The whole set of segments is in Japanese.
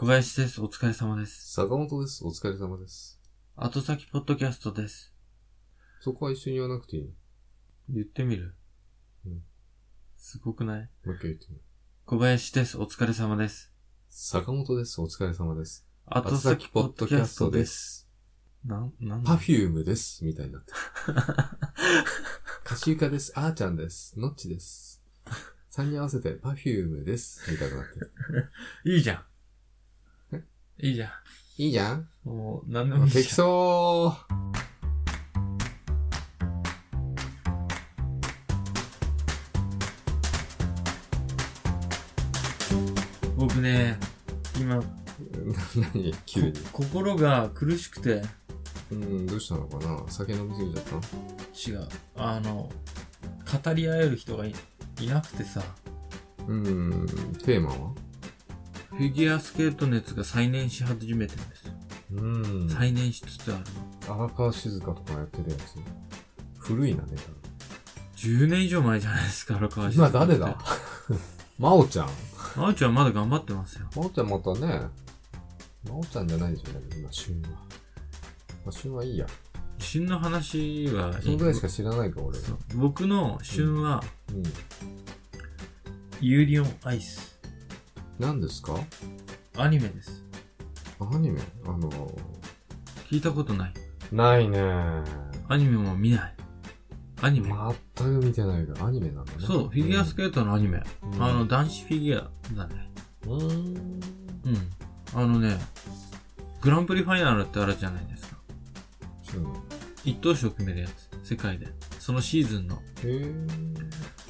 小林です。お疲れ様です。坂本です。お疲れ様です。後先ポッドキャストです。そこは一緒に言わなくていいの？言ってみる？うんすごくない？もう一回言ってみる。小林です。お疲れ様です。坂本です。お疲れ様です。後先ポッドキャストです。す。なん、なんパフュームです。みたいになってる。カシユカです。あーちゃんです。ノッチです。3人合わせてパフュームです。みたいになってる。いいじゃん。えいいじゃいいじゃんん。もう、なんでもいいじゃん。適当僕ね、今、何？急に。こ心が苦しくて、うん、どうしたのかな？酒飲みすぎちゃった違う。あの、語り合える人がいいなくてさ、うん、テーマは？フィギュアスケート熱が再燃し始めてるんですよ。うん。再燃しつつあるの。荒川静香とかやってるやつ。古いなね、10年以上前じゃないですか、荒川静今香誰だ？真央ちゃん。あおちゃんまだ頑張ってますよ。真央ちゃんまたね、真央ちゃんじゃないでしょ、ね、今、旬は。まあ、旬はいいや。旬の話はそのぐらいしか知らないか、俺。そう僕の旬は、うん。ユーリオンアイス。何ですか？アニメです。アニメ？あの聞いたことない。ないねアニメも見ない。アニメ、全く見てないけど、アニメなんだね。そう、フィギュアスケートのアニメ。うんあの、男子フィギュアだね。うーん。うん。あのね、グランプリファイナルってあるじゃないですか。そう一等賞決めるやつ。世界で。そのシーズンの。へー。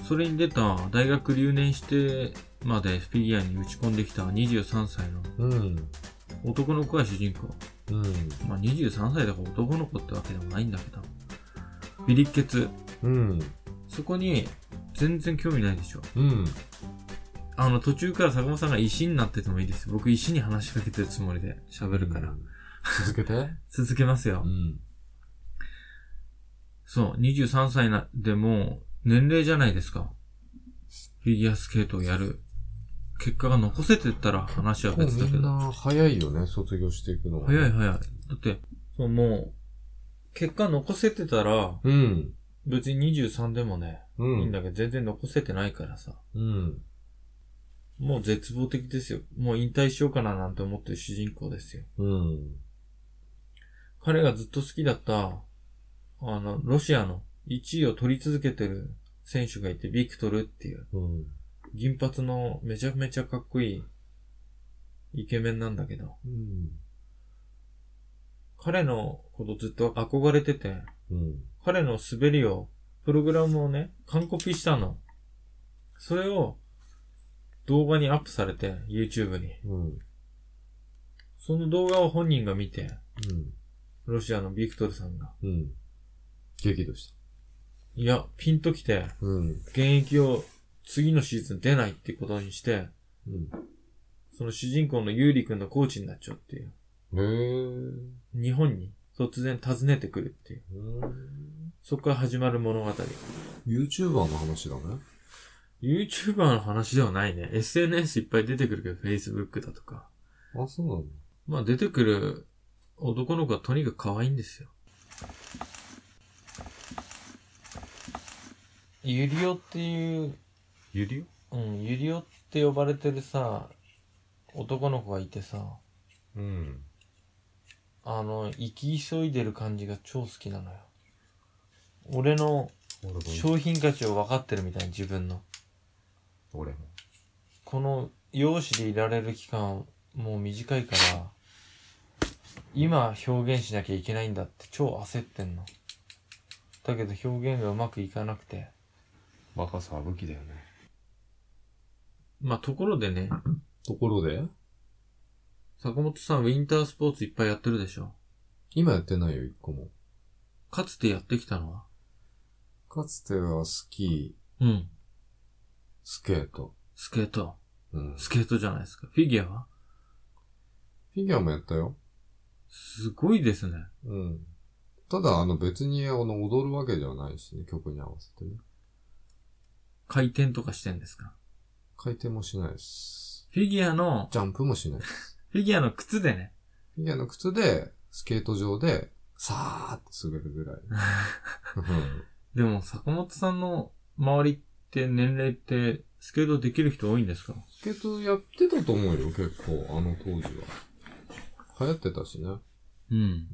それに出た大学留年してまでフィギュアに打ち込んできた23歳のうん。男の子が主人公。うん。まあ23歳だから男の子ってわけでもないんだけど。ビリッケツ。うん。そこに全然興味ないでしょ。うん。あの途中から坂本さんが石になっててもいいですよ。僕石に話しかけてるつもりで喋るから。うん。続けて？続けますよう。ん。そう、23歳な、でも年齢じゃないですか。フィギュアスケートをやる。結果が残せてったら話は別だけど。みんな早いよね、卒業していくのは。早い早い。だって、そうもう、結果残せてたら、うん。別に23でもね、うん。いいんだけど全然残せてないからさ。うん。もう絶望的ですよ。もう引退しようかななんて思ってる主人公ですよ。うん。彼がずっと好きだった、あの、ロシアの1位を取り続けてる選手がいて、ビクトルっていう、うん。銀髪のめちゃめちゃかっこいいイケメンなんだけど、うん。彼のことずっと憧れてて、うん。彼の滑りを、プログラムをね、完コピしたの。それを動画にアップされて、YouTube に。うん。その動画を本人が見て、うん。ロシアのビクトルさんが。うん。激怒しいや、ピンときて。現役を次のシーズン出ないってことにして、うん。その主人公のユーリ君のコーチになっちゃうっていう。へー。日本に突然訪ねてくるっていう。うん。そこから始まる物語。YouTuber の話だね。YouTuber の話ではないね。SNS いっぱい出てくるけど、Facebook だとか。あ、そうなの？まあ出てくる男の子はとにかく可愛いんですよ。ユリオっていう、ゆりうん、ユリオって呼ばれてるさ、男の子がいてさ、うん。あの、生き急いでる感じが超好きなのよ。俺の俺も。商品価値を分かってるみたいに自分の。俺も。この容姿でいられる期間もう短いから、今表現しなきゃいけないんだって超焦ってんの。だけど表現がうまくいかなくて。若さは武器だよね。まあところでね、ところで？坂本さんウィンタースポーツいっぱいやってるでしょ。今やってないよ、一個も。かつてやってきたのは？かつてはスキー、うん。スケート。スケート。うん。スケートじゃないですか。フィギュアは？フィギュアもやったよ。すごいですね。うん。ただ、あの別に、あの、踊るわけではないしね、曲に合わせてね。回転とかしてんですか？回転もしないです。フィギュアの、ジャンプもしないです。フィギュアの靴でね。フィギュアの靴で、スケート場で、さーって滑るぐらい。う んでも、坂本さんの周りって年齢って、スケートできる人多いんですか？スケートやってたと思うよ、結構、あの当時は。流行ってたしね。うん。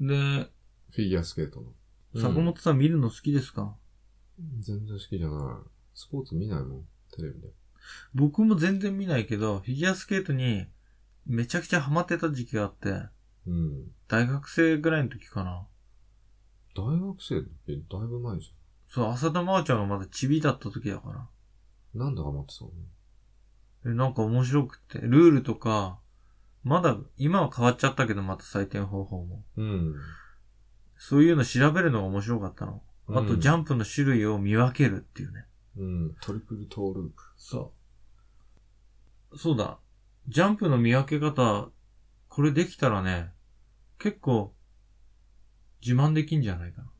うん。で、フィギュアスケートの。坂本さん見るの好きですか、全然好きじゃない。スポーツ見ないもん、テレビで。僕も全然見ないけど、フィギュアスケートにめちゃくちゃハマってた時期があって、うん。大学生ぐらいの時かな。大学生だっけだいぶ前じそう、浅田真央ちゃんがまだチビだった時だから。ゃん。なんでハマってたの？え、なんか面白くって、ルールとか、まだ、今は変わっちゃったけど、また採点方法も。うん。そういうの調べるのが面白かったの。あと、うんジャンプの種類を見分けるっていうね。うん。トリプルトーループ。そう。そうだ。ジャンプの見分け方、これできたらね、結構、自慢できんじゃないかな。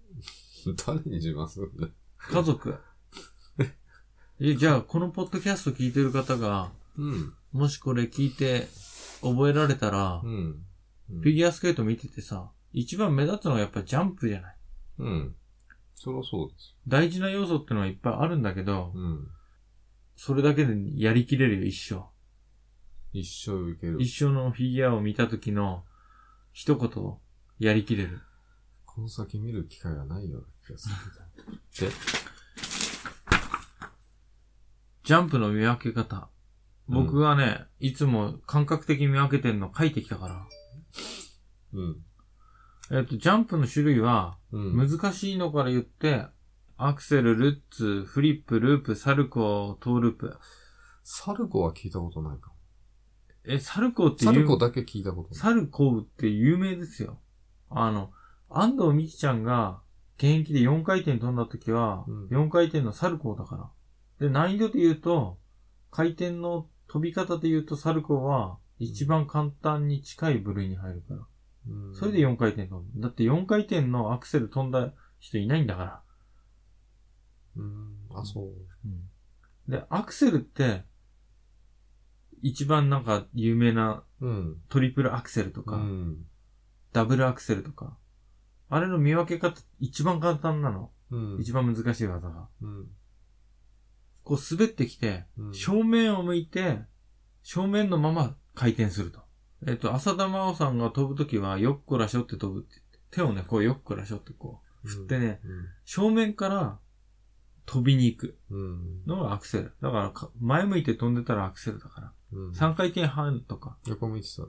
誰に自慢するんだよ。家族。え、じゃあ、このポッドキャスト聞いてる方が、うん。もしこれ聞いて覚えられたら、うん。フィギュアスケート見ててさ、一番目立つのはやっぱりジャンプじゃない？うん。そりゃそうです。大事な要素ってのはいっぱいあるんだけど、うん。それだけでやりきれるよ、一生。一生いける。一生のフィギュアを見た時の一言をやりきれる。この先見る機会がないような気がする。で、ジャンプの見分け方。僕がね、いつも感覚的に見分けてんの書いてきたから。うん。えっと、ジャンプの種類は、うん。難しいのから言って、アクセル、ルッツ、フリップ、ループ、サルコー、トーループ。サルコは聞いたことないかも。え、サルコーってサルコだけ聞いたことない。サルコーって有名ですよ。あの、安藤美希ちゃんが現役で4回転飛んだ時は、うん4回転のサルコーだから。で、難易度で言うと、回転の飛び方で言うとサルコーは一番簡単に近い部類に入るから。うんそれで4回転飛ぶ。だって4回転のアクセル飛んだ人いないんだから。うん。あ、そう。で、アクセルって、一番なんか有名なうん。トリプルアクセルとか、うん。ダブルアクセルとか、あれの見分け方一番簡単なの。うん。一番難しい技が。うん。こう滑ってきて、うん正面を向いて、正面のまま回転すると。えっと、浅田真央さんが飛ぶときは、よっこらしょって飛ぶって言って、手をね、こうよっこらしょってこう、振ってね、正面から飛びに行くうん。のがアクセル。だからか、前向いて飛んでたらアクセルだから。うん。3回転半とか。横向いてたら。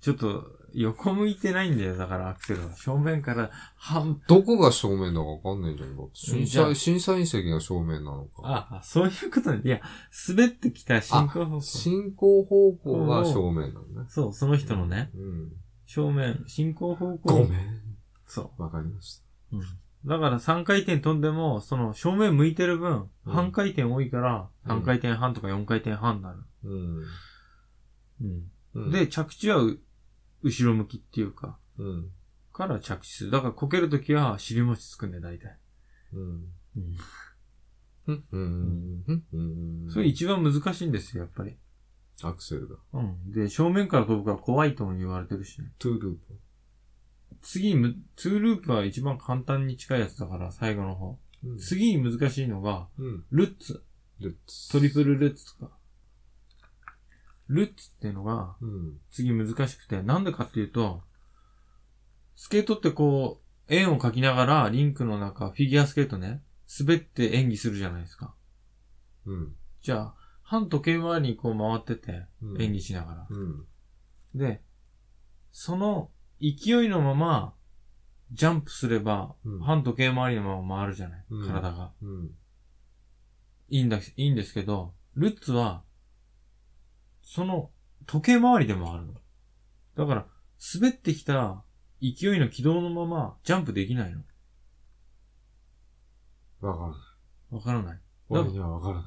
ちょっと、横向いてないんだよ。だからアクセルは。正面から半、どこが正面だかわかんないじゃん。だって審じゃあ査、審査員席が正面なのか。あ、あそういうことね。いや、滑ってきた進行方向。進行方向が正面なのね。そう、その人のね、うん。正面、進行方向。ごめん。そわかりました。う。うん。だから3回転飛んでも、その正面向いてる分、うん半回転多いから、うん3回転半とか4回転半になる。うん。うん。うん、で、着地はう後ろ向きっていうか、うん。から着地する。だからこけるときは尻餅つくんだよ、大体。うん。うん。うん。うん。うん。うん。それ一番難しいんですよ、やっぱり。アクセルだ。うん。で、正面から飛ぶから怖いとも言われてるしね。トゥーループ。次にむ、ツーループは一番簡単に近いやつだから、最後の方。うん。次に難しいのが、うん。ルッツ。ルッツ。トリプルルッツとか。ルッツっていうのが、うん。次難しくて、なんでかっていうと、スケートってこう、円を描きながら、リンクの中、フィギュアスケートね、滑って演技するじゃないですか。うん。じゃあ、反時計回りにこう回ってて、うん演技しながら。うん。で、その勢いのまま、ジャンプすれば、うん反時計回りのまま回るじゃない、うん体が。うん。いいんだ、いいんですけど、ルッツは、その時計回りで回るの。だから、滑ってきた勢いの軌道のままジャンプできないの。わからない。わからない。俺にはわからない。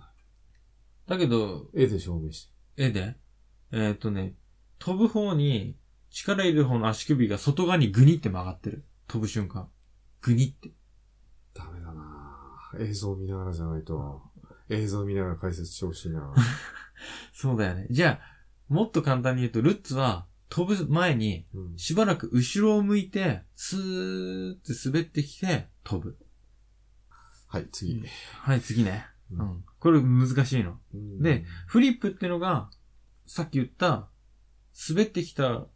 だけど、絵で証明して。絵で、えーっ、とね、飛ぶ方に、力入れる方の足首が外側にグニって曲がってる。飛ぶ瞬間。グニって。ダメだなぁ映像見ながらじゃないと。映像見ながら解説してほしいな そうだよね。じゃあ、もっと簡単に言うと、ルッツは飛ぶ前にうん。しばらく後ろを向いて、スーって滑ってきて飛ぶ。はい、次。はい、次ね。ううんん。これ難しいの。うんで、フリップってのが、さっき言った、滑ってきた、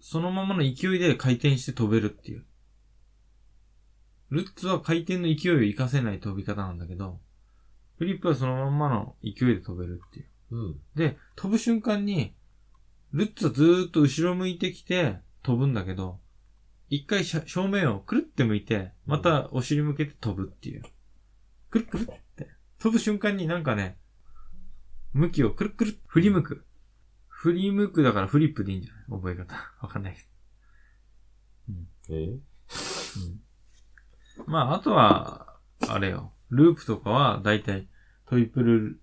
そのままの勢いで回転して飛べるっていう。ルッツは回転の勢いを活かせない飛び方なんだけど、フリップはそのまんまの勢いで飛べるっていう。うん。で、飛ぶ瞬間に、ルッツはずーっと後ろ向いてきて飛ぶんだけど、一回正面をくるって向いて、またお尻向けて飛ぶっていう。くるくるって。飛ぶ瞬間になんかね、向きをくるくる振り向く。振り向くだからフリップでいいんじゃない？覚え方。わかんないけど。え？まあ、あとは、あれよ。ループとかは、だいたいトリプル、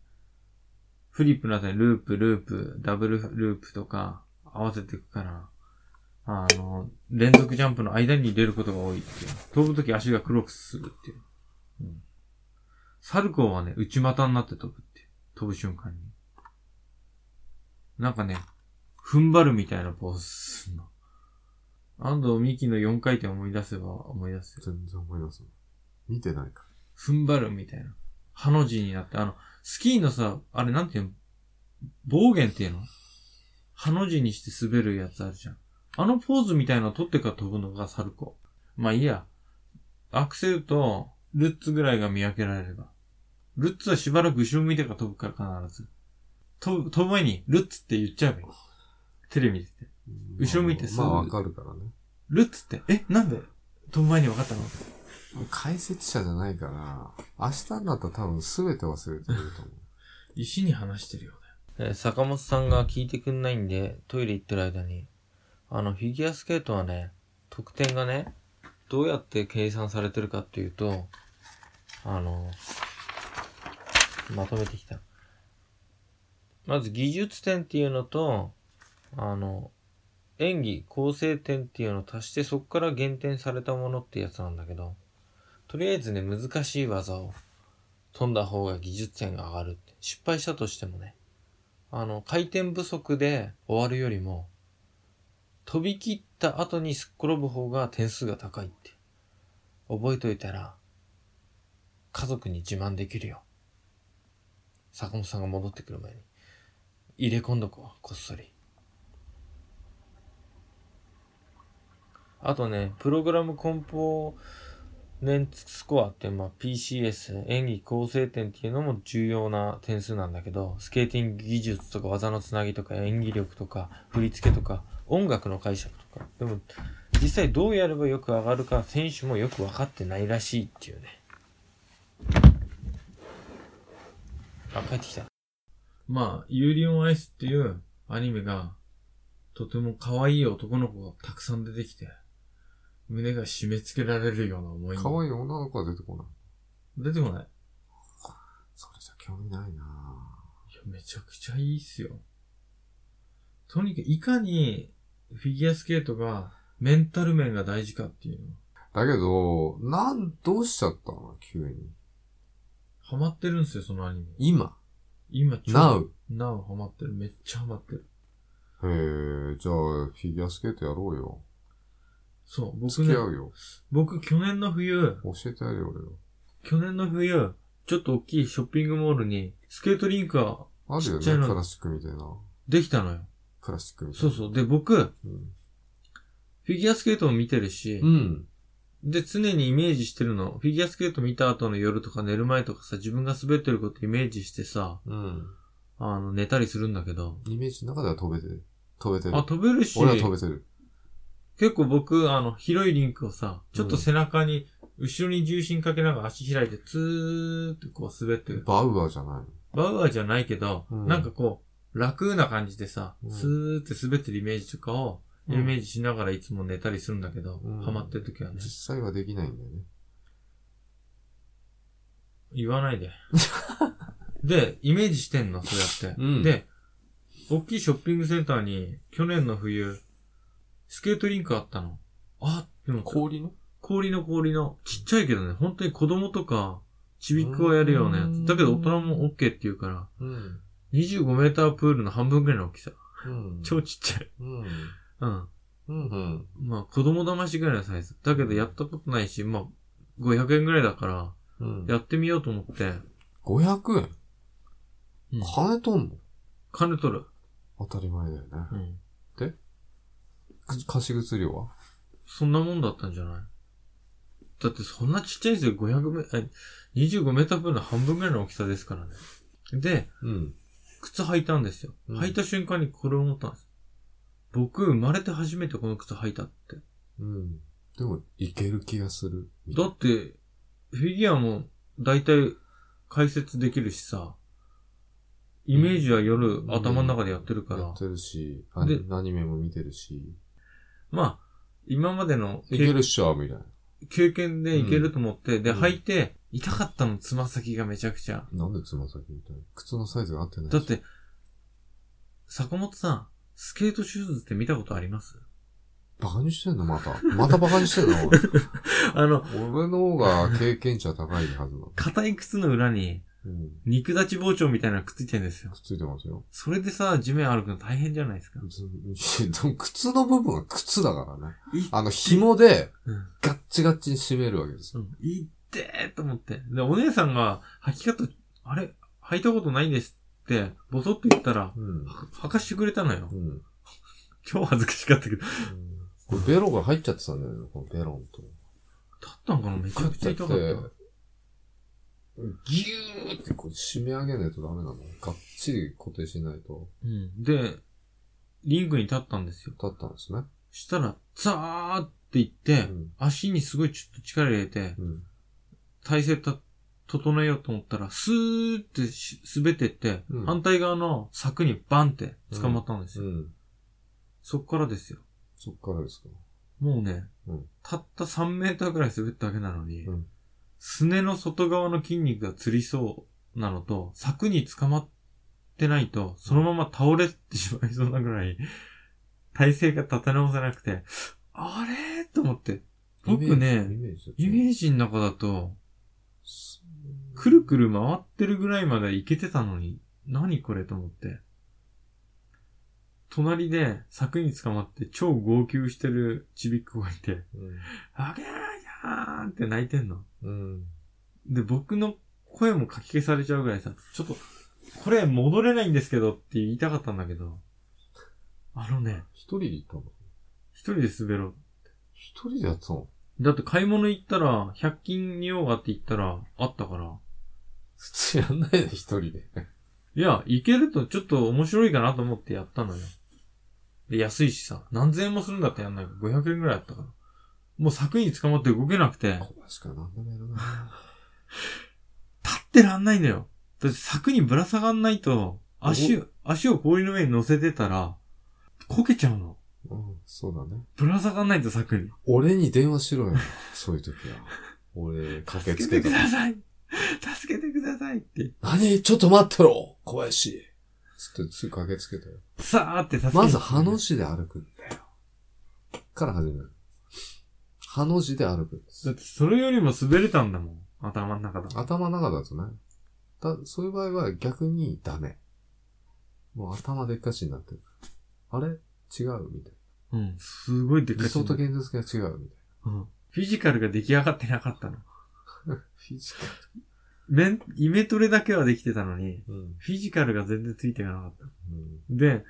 フリップの後にループ、ループ、ダブルループとか合わせていくから、あの、連続ジャンプの間に入れることが多いっていう。飛ぶとき足が黒くするっていう。うん。サルコーはね、内股になって飛ぶっていう。飛ぶ瞬間に。なんかね、踏ん張るみたいなポーズすんの。安藤美希の4回転思い出せば思い出すよ。全然思い出すない。見てないか踏ん張るみたいな。ハの字になって、あの、スキーのさ、あれなんていうの？暴言っていうの？ハの字にして滑るやつあるじゃん。あのポーズみたいなの取ってから飛ぶのがサルコー。まあいいや。アクセルとルッツぐらいが見分けられれば。ルッツはしばらく後ろ向いてから飛ぶから必ず。飛ぶ、飛ぶ前にルッツって言っちゃえばいい。テレビ見て。後ろ向いてすぐまあわかるからね。ルッツって、え、なんで？飛ぶ前に分かったの？解説者じゃないから、明日になったら多分全て忘れてると思う。石に話してるよね。えー坂本さんが聞いてくんないんで、トイレ行ってる間に、あの、フィギュアスケートはね、得点がね、どうやって計算されてるかっていうと、あの、まとめてきた。まず技術点っていうのと、あの、演技、構成点っていうのを足してそこから減点されたものってやつなんだけど、とりあえずね、難しい技を飛んだ方が技術点が上がるって。失敗したとしてもね、あの、回転不足で終わるよりも、飛び切った後にすっ転ぶ方が点数が高いって。覚えといたら、家族に自慢できるよ。坂本さんが戻ってくる前に。入れ込んどこう、こっそり。あとね、プログラムコンポーネンツスコアって、まあ、PCS、演技構成点っていうのも重要な点数なんだけど、スケーティング技術とか技のつなぎとか演技力とか振り付けとか音楽の解釈とか。でも、実際どうやればよく上がるか選手もよく分かってないらしいっていうね。あ、帰ってきた。まあ、ユーリオンアイスっていうアニメが、とても可愛い男の子がたくさん出てきて、胸が締め付けられるような思いに可愛い女の子は出てこない。出てこない。それじゃ興味ないないや、めちゃくちゃいいっすよ。とにかく、いかにフィギュアスケートがメンタル面が大事かっていうの。だけど、なん、どうしちゃったの？急に。ハマってるんすよ、そのアニメ。今？今、ちょ Now。Now ハマってる。めっちゃハマってる。へえ、じゃあ、フィギュアスケートやろうよ。そう、僕ね付き合、うよ。僕去年の冬、教えてやるよ、俺よ。去年の冬、ちょっと大きいショッピングモールに、スケートリンクがあるよね、ちっちゃいのプラスチックみたいな。できたのよ。プラスチックみたいな。そうそう。で、僕、フうん。ィギュアスケートを見てるし、うん。で、常にイメージしてるの。フィギュアスケート見た後の夜とか寝る前とかさ、自分が滑ってることイメージしてさ、うん。あの、寝たりするんだけど。イメージの中では飛べてる。飛べてる。あ、飛べるし、俺は飛べてる。結構僕、あの、広いリンクをさ、ちょっと背中に、後ろに重心かけながら足開いて、ツーってこう滑ってる。バウアーじゃないバウアーじゃないけど、うんなんかこう、楽な感じでさ、うんスーって滑ってるイメージとかを、うんイメージしながらいつも寝たりするんだけど、うんハマってる時はね。実際はできないんだよね。言わないで。で、イメージしてんの、そうやって。うんで、大きいショッピングセンターに、去年の冬、スケートリンクあったの。あ、でも、氷の？氷の氷の、ちっちゃいけどね、本当に子供とか、ちびっこがやるようなやつ。うんだけど大人も OK って言うから、うん。25メータープールの半分ぐらいの大きさ。うん。超ちっちゃい。うん。うん。うん。うん。まあ、子供騙しぐらいのサイズ。だけどやったことないし、まあ、500円ぐらいだから、うん。やってみようと思って、500円？うん金取んの？金取る。当たり前だよね。うん。く貸し靴料は？そんなもんだったんじゃない？だってそんなちっちゃいんですよ。500メ、え、25メータープールの半分ぐらいの大きさですからね。で、うん。靴履いたんですよ。うん履いた瞬間にこれを思ったんです。僕、生まれて初めてこの靴履いたって。うん。でも、いける気がする。だって、フィギュアも大体解説できるしさ、イメージは夜頭の中でやってるから、やってるし、アニメも見てるし、まあ、今までのいけるっしょ、みたいな。経験でいけると思って、で、うん履いて、痛かったの、つま先がめちゃくちゃ。なんでつま先みたいな。靴のサイズが合ってないしだっ、て、坂本さん、スケートシューズって見たことあります？バカにしてんの？また。またバカにしてんの？あの、俺の方が経験値は高いはずだ。硬い靴の裏に、うん。肉立ち包丁みたいなのくっついてるんですよく。っついてますよ。それでさ、地面歩くの大変じゃないですか。ずでも靴の部分は靴だからね。いあの、紐でうん。ガッチガッチに締めるわけですよ。うん。いってーと思って。で、お姉さんが、履き方、あれ？履いたことないんですって、ボソッと言ったら、うん。は履かしてくれたのよう。ん。超恥ずかしかったけど。これベロが入っちゃってたんだよね、このベロンと。立ったんかな？めちゃくちゃ痛かった。ギューってこう締め上げないとダメなの？がっちり固定しないと。うん。で、リングに立ったんですよ。だったんですね。したら、ザーって言って、うん。足にすごいちょっと力入れて、うん。体勢た、整えようと思ったら、スーってし滑ってって、うん反対側の柵にバンって捕まったんですよ。うん。そっからですよ。そっからですか。もうね、うんたった3メーターぐらい滑っただけなのに、うんすねの外側の筋肉がつりそうなのと、柵に捕まってないと、そのまま倒れてしまいそうなぐらい、体勢が立て直せなくて、あれ？と思って。僕ねイメージの中だと、ジくるくる回ってるぐらいまで行けてたのに、何これ？と思って。隣で柵に捕まって超号泣してるちびっ子がいて、あげーやーって泣いてんの。うん。で、僕の声もかき消されちゃうぐらいさ、ちょっと、これ戻れないんですけどって言いたかったんだけど、あのね、一人で行ったの？一人で滑ろう。一人でやってたの？だって買い物行ったら、100均に用がって言ったら、あったから、普通やんないで、一人で。いや、行けるとちょっと面白いかなと思ってやったのよ。で、安いしさ、何千円もするんだってやんないから、500円ぐらいあったから。もう柵に捕まって動けなくて、小林かなんでもやるな。立ってらんないんだよ。だって柵にぶら下がんないと、足を、足を氷の上に乗せてたら、こけちゃうの。うん、そうだね。ぶら下がんないと柵に。俺に電話しろよ。そういう時は。俺、駆けつけた助けてく。ださい助けてくださいって。何ちょっと待ってろ小林つってすぐ駆けつけたよ。さーって助けてまず、ハの字で歩くんだよ。から始める。ハの字で歩くんですだ。ってそれよりも滑れたんだもん。頭の中だ。頭の中だとね。だそういう場合は逆にダメ。もう頭でっかちになってる。あれ？違うみたいうん。すごいでな。かい。理想と現実が違うみたいうん。フィジカルが出来上がってなかったの。な。フィジカメン、イメトレだけはできてたのに、ル。うん。フィジカルが全然ついていかなかった。うん。で、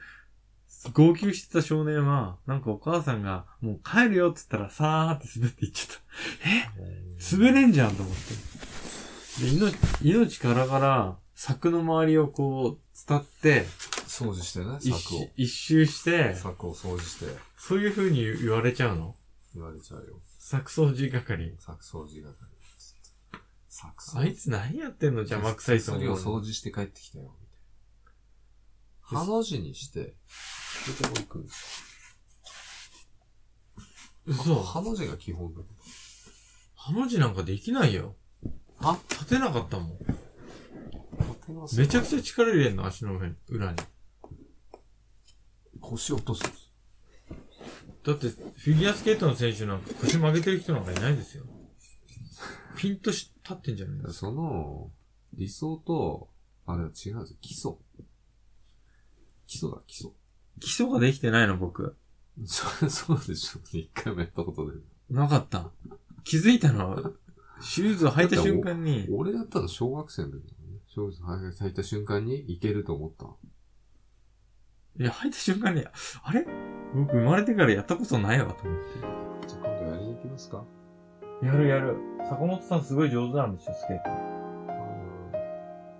号泣してた少年は、なんかお母さんが、もう帰るよって言ったら、さーって滑っていっちゃった。え？滑れんじゃんと思って。で、命、命からがら、柵の周りをこう、伝って、掃除してね、一柵を。周一周して、柵を掃除してそういう風に言われちゃうの？言われちゃうよ。柵掃除係。柵掃除係。柵掃あいつ何やってんの？邪魔くさいと思うそれを掃除して帰ってきたよ。みたいな。ハの字にして、それでも行く嘘よ。ハの字が基本だ。ハの字なんかできないよ。あ立てなかったもん。めちゃくちゃ力入れんの、足の上に、裏に。腰落とす。だって、フィギュアスケートの選手なんか腰曲げてる人なんかいないですよ。ピンとし立ってんじゃないですか。その、理想と、あれは違うんですよ。基礎。礎だ、基礎。基礎ができてないの、僕。そ そうでしょうね。一回もやったことで。なかった。気づいたの、シューズを履いた瞬間に、俺やったの小学生の時だもんね。小学生履いた瞬間にいけると思った。いや、履いた瞬間に、あれ？僕生まれてからやったことないわ、と思っじゃあ今度やりに行きますか？て。やるやる。坂本さんすごい上手なんでしょ、スケー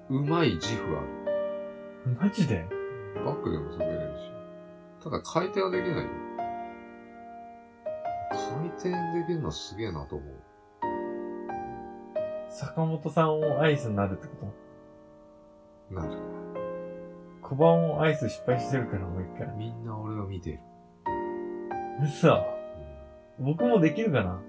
うまい自負ある。ト。マジで？バックでも滑れるし。ただ回転はできないよ。回転できるのはすげえなと思う。坂本さんをアイスになるってこと？なる。小判をアイス失敗してるから、もう一回。みんな俺を見てる。嘘。僕もできるかな？